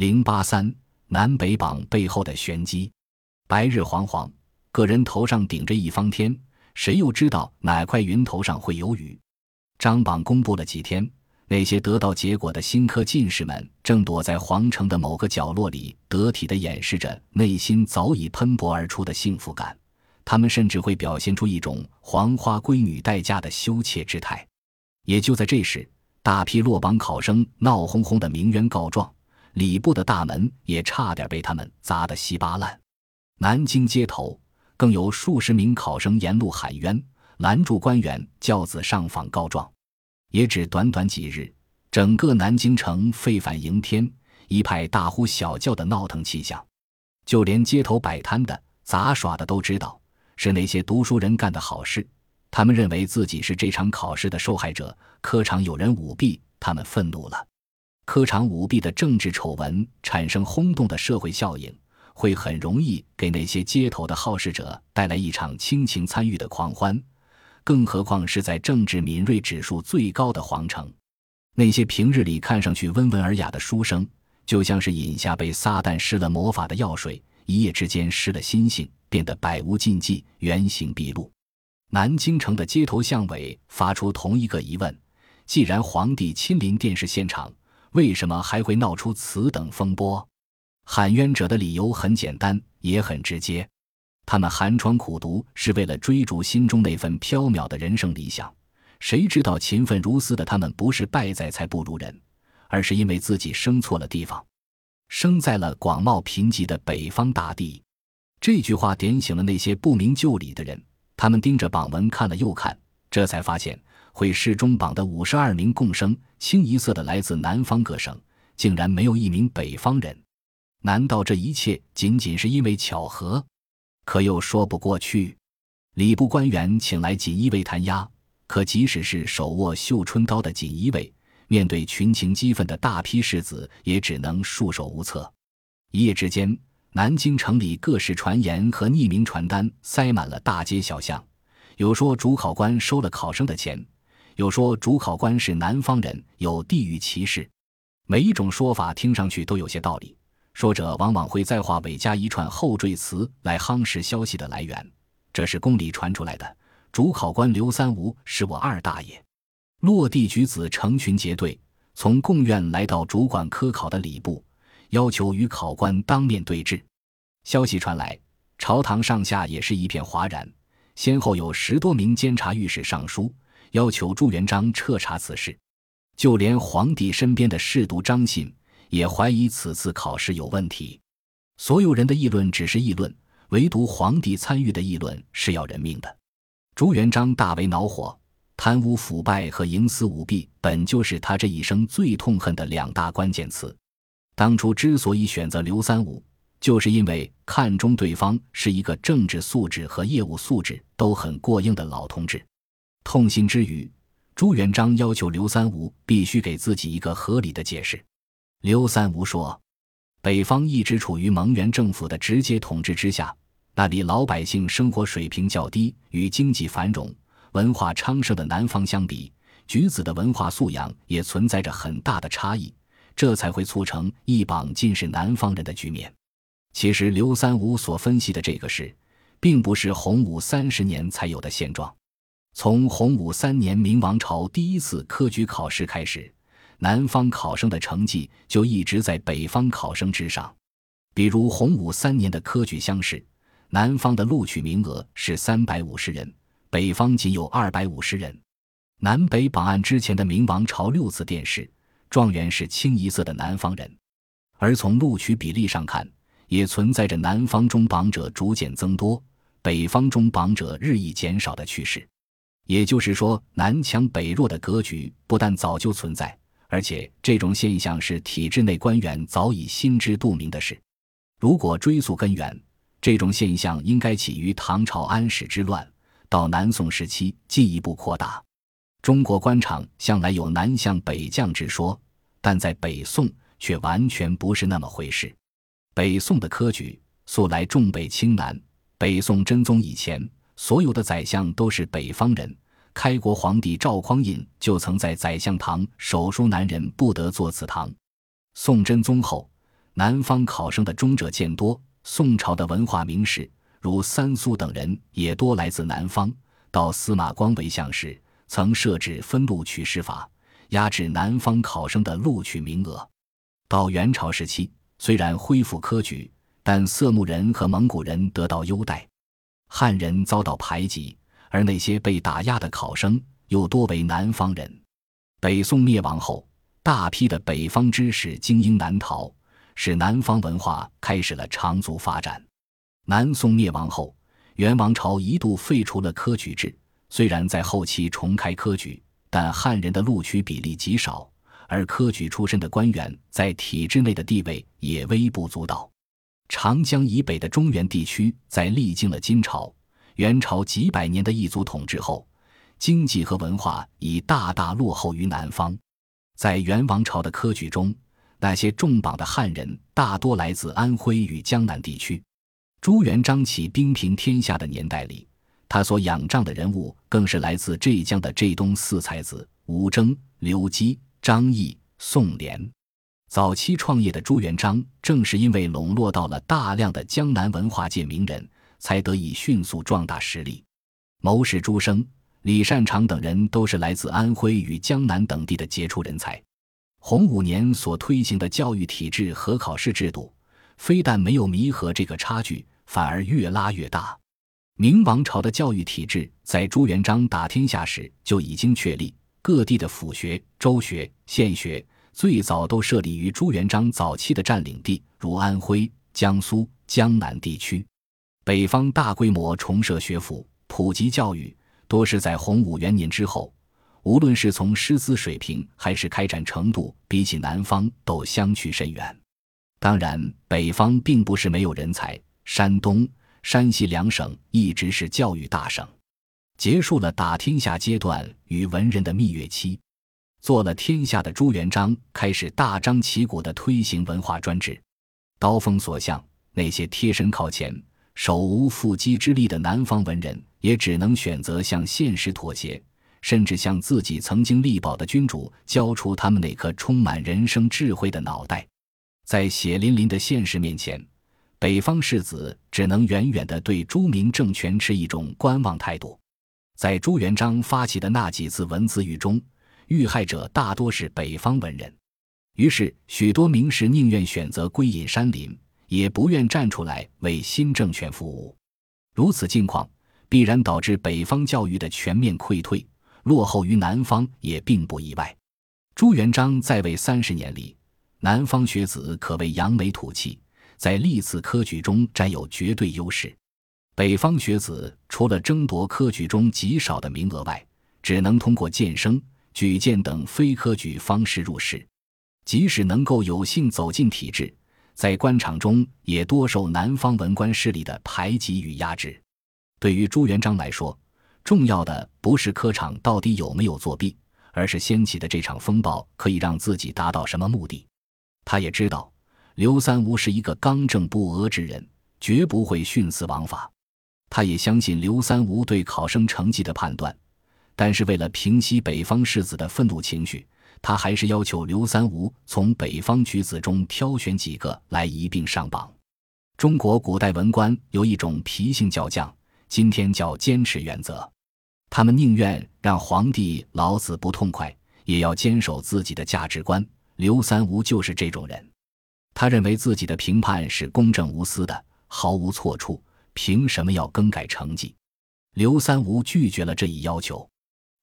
零八三南北榜背后的玄机。白日煌煌，个人头上顶着一方天，谁又知道哪块云头上会有雨？张榜公布了几天，那些得到结果的新科进士们正躲在皇城的某个角落里，得体的掩饰着内心早已喷薄而出的幸福感。他们甚至会表现出一种黄花闺女待嫁的羞怯之态。也就在这时，大批落榜考生闹哄哄的鸣冤告状。礼部的大门也差点被他们砸得稀巴烂，南京街头更有数十名考生沿路喊冤，拦住官员轿子上访告状。也只短短几日，整个南京城沸反盈天，一派大呼小叫的闹腾气象。就连街头摆摊的、杂耍的都知道是那些读书人干的好事。他们认为自己是这场考试的受害者，科场有人舞弊，他们愤怒了。科场舞弊的政治丑闻产生轰动的社会效应，会很容易给那些街头的好事者带来一场亲情参与的狂欢，更何况是在政治敏锐指数最高的皇城，那些平日里看上去温文尔雅的书生，就像是饮下被撒旦施了魔法的药水，一夜之间失了心性，变得百无禁忌，原形毕露。南京城的街头巷尾发出同一个疑问：既然皇帝亲临电视现场，为什么还会闹出此等风波？喊冤者的理由很简单，也很直接。他们寒窗苦读是为了追逐心中那份缥缈的人生理想。谁知道勤奋如斯的他们不是败在才不如人，而是因为自己生错了地方，生在了广袤贫瘠的北方大地。这句话点醒了那些不明就里的人。他们盯着榜文看了又看，这才发现。会试中榜的五十二名贡生，清一色的来自南方各省，竟然没有一名北方人。难道这一切仅仅是因为巧合？可又说不过去。礼部官员请来锦衣卫弹压，可即使是手握绣春刀的锦衣卫，面对群情激愤的大批士子，也只能束手无策。一夜之间，南京城里各式传言和匿名传单塞满了大街小巷，有说主考官收了考生的钱。有说主考官是南方人，有地域歧视，每一种说法听上去都有些道理。说者往往会在话尾加一串后缀词来夯实消息的来源。这是宫里传出来的，主考官刘三无是我二大爷。落地举子成群结队，从贡院来到主管科考的礼部，要求与考官当面对质。消息传来，朝堂上下也是一片哗然，先后有十多名监察御史上书。要求朱元璋彻查此事，就连皇帝身边的侍读张信也怀疑此次考试有问题。所有人的议论只是议论，唯独皇帝参与的议论是要人命的。朱元璋大为恼火，贪污腐败和营私舞弊本就是他这一生最痛恨的两大关键词。当初之所以选择刘三五，就是因为看中对方是一个政治素质和业务素质都很过硬的老同志。痛心之余，朱元璋要求刘三吴必须给自己一个合理的解释。刘三吴说：“北方一直处于蒙元政府的直接统治之下，那里老百姓生活水平较低，与经济繁荣、文化昌盛的南方相比，举子的文化素养也存在着很大的差异，这才会促成一榜尽是南方人的局面。”其实，刘三吴所分析的这个事，并不是洪武三十年才有的现状。从洪武三年明王朝第一次科举考试开始，南方考生的成绩就一直在北方考生之上。比如洪武三年的科举乡试，南方的录取名额是三百五十人，北方仅有二百五十人。南北榜案之前的明王朝六次殿试，状元是清一色的南方人。而从录取比例上看，也存在着南方中榜者逐渐增多，北方中榜者日益减少的趋势。也就是说，南强北弱的格局不但早就存在，而且这种现象是体制内官员早已心知肚明的事。如果追溯根源，这种现象应该起于唐朝安史之乱，到南宋时期进一步扩大。中国官场向来有南向北降之说，但在北宋却完全不是那么回事。北宋的科举素来重北轻南，北宋真宗以前，所有的宰相都是北方人。开国皇帝赵匡胤就曾在宰相堂手书：“南人不得坐此堂。”宋真宗后，南方考生的中者渐多。宋朝的文化名士如三苏等人也多来自南方。到司马光为相时，曾设置分录取士法，压制南方考生的录取名额。到元朝时期，虽然恢复科举，但色目人和蒙古人得到优待，汉人遭到排挤，而那些被打压的考生又多为南方人。北宋灭亡后，大批的北方知识精英南逃。使南方文化开始了长足发展。南宋灭亡后，元王朝一度废除了科举制，虽然在后期重开科举，但汉人的录取比例极少，而科举出身的官员在体制内的地位也微不足道。长江以北的中原地区，在历经了金朝、元朝几百年的异族统治后，经济和文化已大大落后于南方。在元王朝的科举中，那些重榜的汉人大多来自安徽与江南地区。朱元璋起兵平天下的年代里，他所仰仗的人物更是来自浙江的浙东四才子吴征、刘基、张毅、宋濂。早期创业的朱元璋，正是因为笼络到了大量的江南文化界名人，才得以迅速壮大实力。谋士朱升、李善长等人都是来自安徽与江南等地的杰出人才。洪武年所推行的教育体制和考试制度，非但没有弥合这个差距，反而越拉越大。明王朝的教育体制在朱元璋打天下时就已经确立，各地的府学、州学、县学最早都设立于朱元璋早期的占领地，如安徽、江苏、江南地区。北方大规模重设学府、普及教育，多是在洪武元年之后。无论是从师资水平还是开展程度，比起南方都相去甚远。当然，北方并不是没有人才，山东、山西两省一直是教育大省。结束了打天下阶段与文人的蜜月期，做了天下的朱元璋开始大张旗鼓地推行文化专制。刀锋所向，那些贴身靠前、手无缚鸡之力的南方文人，也只能选择向现实妥协。甚至向自己曾经力保的君主交出他们那颗充满人生智慧的脑袋，在血淋淋的现实面前，北方士子只能远远地对朱明政权持一种观望态度。在朱元璋发起的那几次文字狱中，遇害者大多是北方文人，于是许多名士宁愿选择归隐山林，也不愿站出来为新政权服务。如此境况，必然导致北方教育的全面溃退。落后于南方也并不意外。朱元璋在位三十年里，南方学子可谓扬眉吐气，在历次科举中占有绝对优势。北方学子除了争夺科举中极少的名额外，只能通过荐生、举荐等非科举方式入仕。即使能够有幸走进体制，在官场中也多受南方文官势力的排挤与压制。对于朱元璋来说，重要的不是科场到底有没有作弊，而是掀起的这场风暴可以让自己达到什么目的。他也知道刘三无是一个刚正不阿之人，绝不会徇私枉法。他也相信刘三无对考生成绩的判断，但是为了平息北方士子的愤怒情绪，他还是要求刘三无从北方举子中挑选几个来一并上榜。中国古代文官有一种脾性较犟。今天叫坚持原则，他们宁愿让皇帝老子不痛快，也要坚守自己的价值观。刘三无就是这种人，他认为自己的评判是公正无私的，毫无错处，凭什么要更改成绩？刘三无拒绝了这一要求，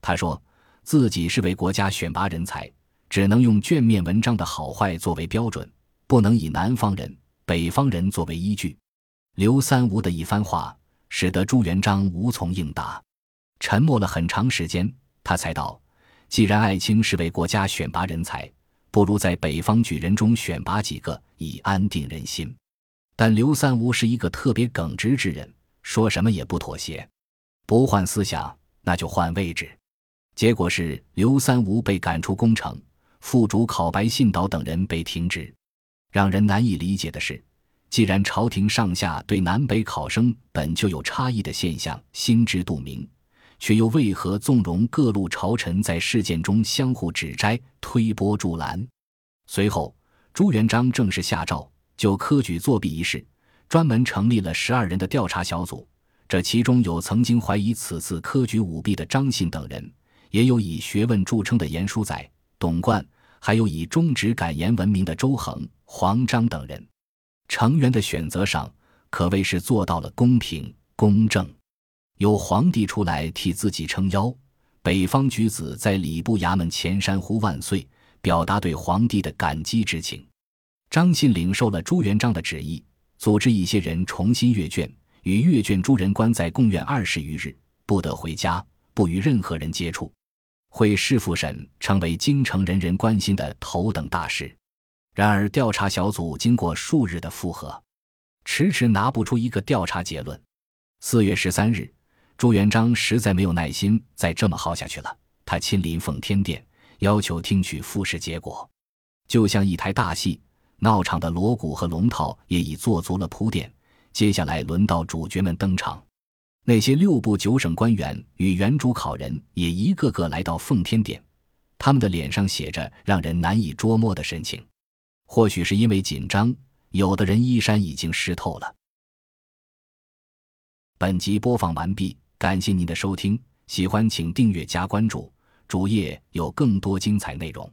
他说自己是为国家选拔人才，只能用卷面文章的好坏作为标准，不能以南方人、北方人作为依据。刘三无的一番话。使得朱元璋无从应答，沉默了很长时间，他才道：“既然爱卿是为国家选拔人才，不如在北方举人中选拔几个，以安定人心。”但刘三无是一个特别耿直之人，说什么也不妥协，不换思想，那就换位置。结果是刘三无被赶出宫城，副主考白信岛等人被停职。让人难以理解的是。既然朝廷上下对南北考生本就有差异的现象心知肚明，却又为何纵容各路朝臣在事件中相互指摘、推波助澜？随后，朱元璋正式下诏，就科举作弊一事，专门成立了十二人的调查小组。这其中有曾经怀疑此次科举舞弊的张信等人，也有以学问著称的严书载、董贯，还有以忠直敢言闻名的周恒、黄章等人。成员的选择上可谓是做到了公平公正。有皇帝出来替自己撑腰，北方举子在礼部衙门前山呼万岁，表达对皇帝的感激之情。张信领受了朱元璋的旨意，组织一些人重新阅卷。与阅卷诸人关在贡院二十余日，不得回家，不与任何人接触。会试复审成为京城人人关心的头等大事。然而，调查小组经过数日的复核，迟迟拿不出一个调查结论。四月十三日，朱元璋实在没有耐心再这么耗下去了，他亲临奉天殿，要求听取复试结果。就像一台大戏，闹场的锣鼓和龙套也已做足了铺垫。接下来轮到主角们登场，那些六部九省官员与原主考人也一个个来到奉天殿，他们的脸上写着让人难以捉摸的神情。或许是因为紧张，有的人衣衫已经湿透了。本集播放完毕，感谢您的收听，喜欢请订阅加关注，主页有更多精彩内容。